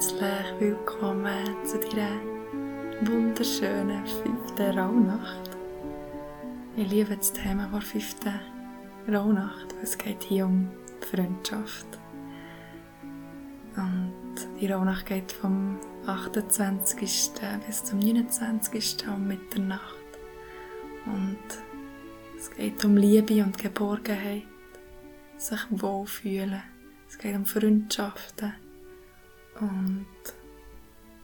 herzlich willkommen zu deiner wunderschönen fünften Rauhnacht. Ich liebe das Thema der fünften Rauhnacht, weil es geht hier um Freundschaft. Und die Rauhnacht geht vom 28. bis zum 29. um Mitternacht. Und es geht um Liebe und Geborgenheit, sich wohlfühlen. Es geht um Freundschaften und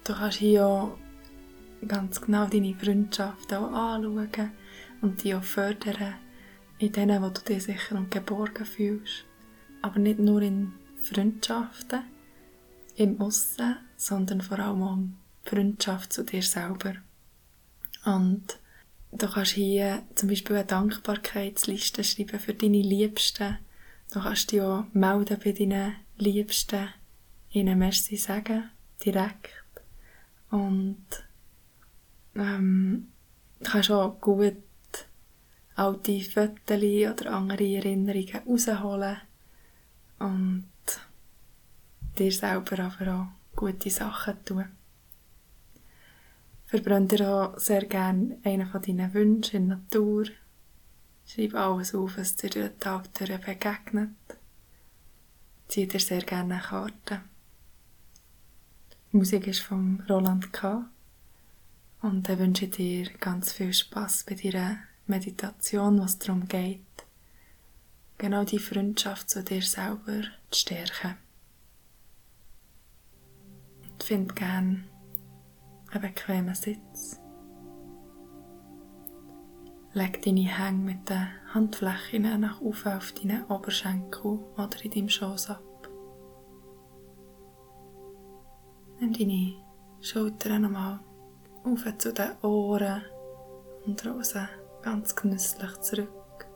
du kannst hier auch ganz genau deine Freundschaften auch anschauen und die auch fördern in denen, wo du dich sicher und geborgen fühlst. Aber nicht nur in Freundschaften im Aussen, sondern vor allem auch in Freundschaft zu dir selber. Und du kannst hier zum Beispiel eine Dankbarkeitsliste schreiben für deine Liebsten. Du kannst dich auch melden bei deinen Liebsten ihnen Merci sagen, direkt. Und ähm, kannst auch gut alte Fotos oder andere Erinnerungen rausholen und dir selber aber auch gute Sachen tun. Verbrenn dir auch sehr gerne einen von deinen Wünschen in der Natur. Schreib alles auf, was dir den Tag begegnet. Zieh dir sehr gerne eine Karte. Die Musik ist von Roland K. Und ich wünsche dir ganz viel Spaß bei deiner Meditation, was darum geht, genau die Freundschaft zu dir selber zu stärken. Und find gern einen bequemen Sitz. Leg deine Hänge mit den Handflächen nach oben auf deinen Oberschenkel oder in deinem Schoß ab. Nimm deine Schultern nochmal auf zu den Ohren und rosa ganz genüsslich zurück.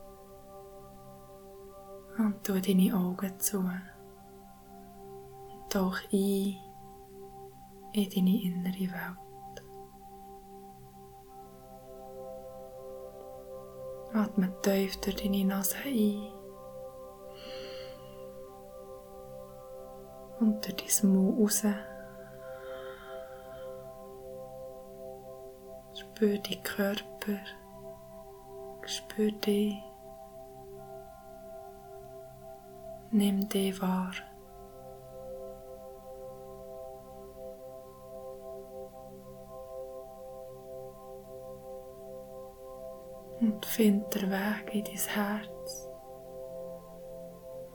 Und tu deine Augen zu. Und tauch ein in deine innere Welt. Atme tief durch deine Nase ein. Und durch dein Mund raus. Spür die Körper, spür dich, nimm dich wahr. Und find den Weg in dein Herz.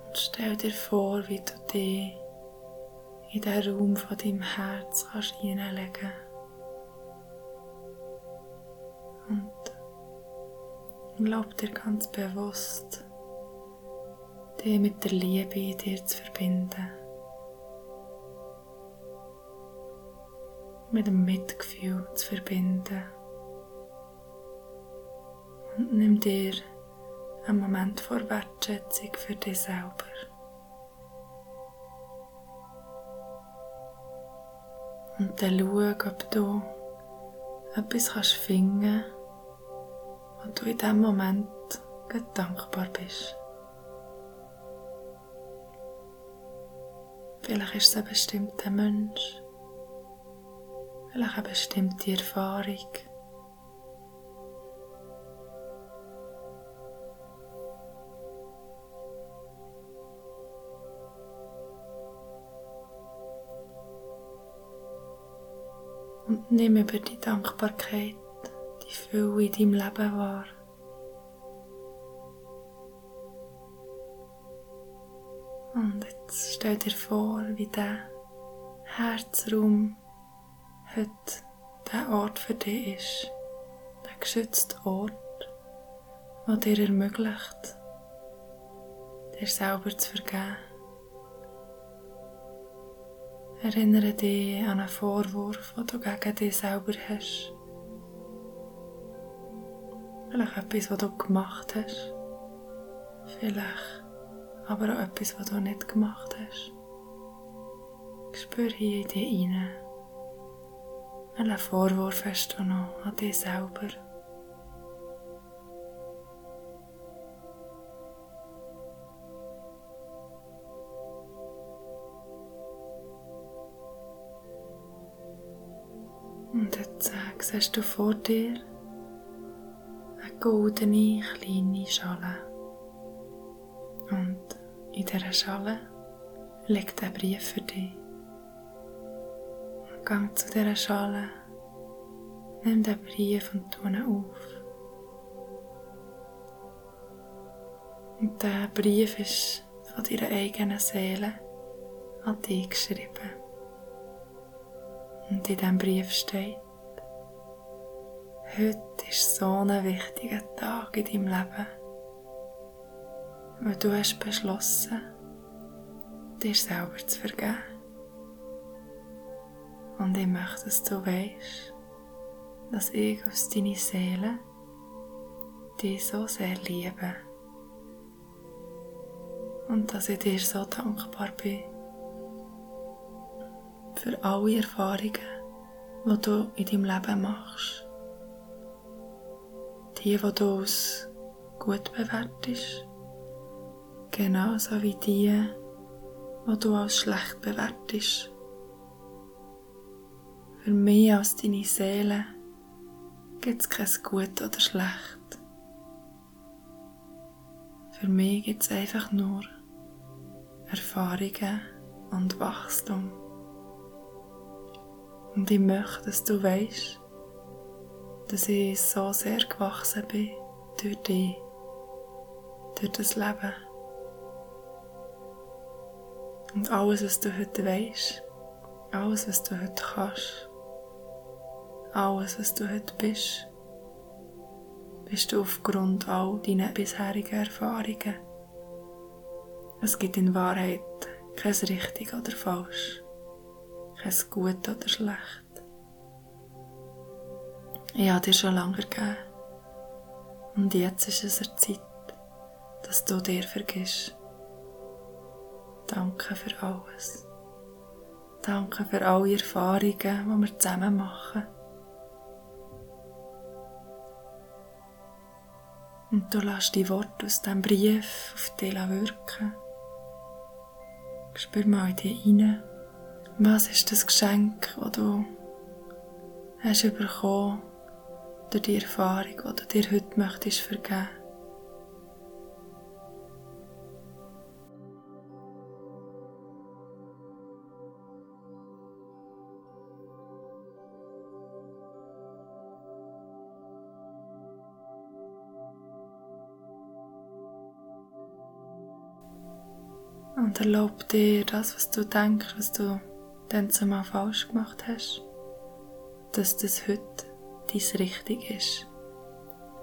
Und stell dir vor, wie du dich in den Raum von deinem Herz kannst hineinlegen kannst. Glaub dir ganz bewusst, dich mit der Liebe in dir zu verbinden. Mit dem Mitgefühl zu verbinden. Und nimm dir einen Moment vor Wertschätzung für dich selber. Und dann schau, ob du etwas kannst finden kannst, und du in diesem Moment dankbar bist. Vielleicht ist es ein bestimmter Mensch, vielleicht eine bestimmte Erfahrung. Und nimm über die Dankbarkeit die Fülle in deinem Leben wahr. Und jetzt stell dir vor, wie der Herzraum heute der Ort für dich ist. Der geschützte Ort, der dir ermöglicht, dir selber zu vergeben. Erinnere dich an einen Vorwurf, den du gegen dich selber hast. Vielleicht etwas, was du gemacht hast. Vielleicht aber auch etwas, was du nicht gemacht hast. Spür hier in dir rein. Welchen Vorwurf hast du noch an dich selber? Und jetzt sagst, siehst du vor dir goldene kleine Schale. Und in dieser Schale liegt ein Brief für dich. Gang zu dieser Schale, nimm den Brief und tu ihn auf. Und der Brief ist von deiner eigenen Seele an dich geschrieben. Und in diesem Brief steht, heute ist so ein wichtiger Tag in deinem Leben, weil du hast beschlossen, dir selber zu vergeben. Und ich möchte, dass du weißt, dass ich aus deiner Seele dich so sehr liebe und dass ich dir so dankbar bin für alle Erfahrungen, die du in deinem Leben machst. Die, die du als gut bewertest, genauso wie die, die du als schlecht bewertest. Für mich als deine Seele gibt es kein Gut oder Schlecht. Für mich gibt es einfach nur Erfahrungen und Wachstum. Und ich möchte, dass du weißt, dass ich so sehr gewachsen bin durch dich, durch das Leben. Und alles, was du heute weißt, alles, was du heute kannst, alles, was du heute bist, bist du aufgrund all deiner bisherigen Erfahrungen. Es gibt in Wahrheit kein richtig oder falsch, kein gut oder schlecht. Ich habe dir schon lange gegeben und jetzt ist es eine Zeit, dass du dir vergisst. Danke für alles. Danke für alle Erfahrungen, die wir zusammen machen. Und du lässt die Worte aus diesem Brief auf dich wirken. Spür mal in dich rein. Was ist das Geschenk, das du hast bekommen durch die Erfahrung, die du dir heute möchtest vergeben? Und erlaub dir das, was du denkst, was du dann zumal falsch gemacht hast, dass das heute dein Richtig ist.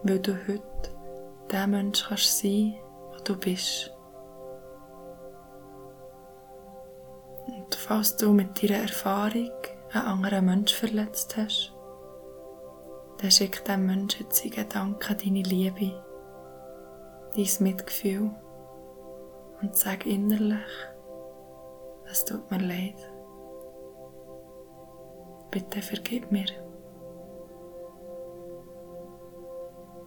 Weil du heute der Mensch kannst sein, der du bist. Und falls du mit deiner Erfahrung einen anderen Mensch verletzt hast, dann schick dem Menschen jetzt in Gedanken deine Liebe, dein Mitgefühl und sag innerlich, es tut mir leid. Bitte vergib mir.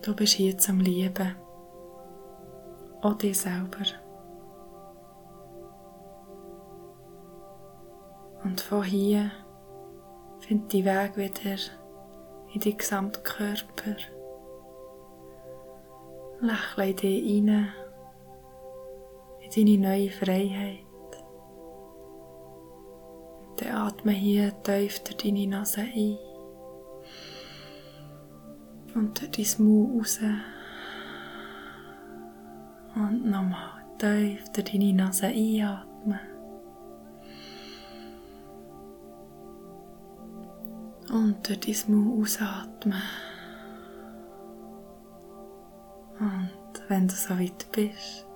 Du bist hier zum Lieben. Auch dich selber. Und von hier findet die Weg wieder in deinen Gesamtkörper. Lächle in dich hinein in deine neue Freiheit. Dann atme hier tief durch deine Nase ein und dein Mund raus. Und nochmal tief durch deine Nase einatmen. Und durch dein Mund ausatmen. Und wenn du so weit bist,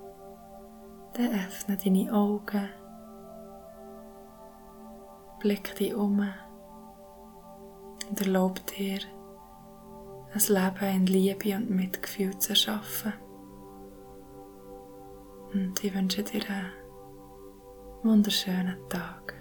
dann öffne deine Augen, blick dich um und erlaub dir, ein Leben in Liebe und Mitgefühl zu erschaffen. Und ich wünsche dir einen wunderschönen Tag.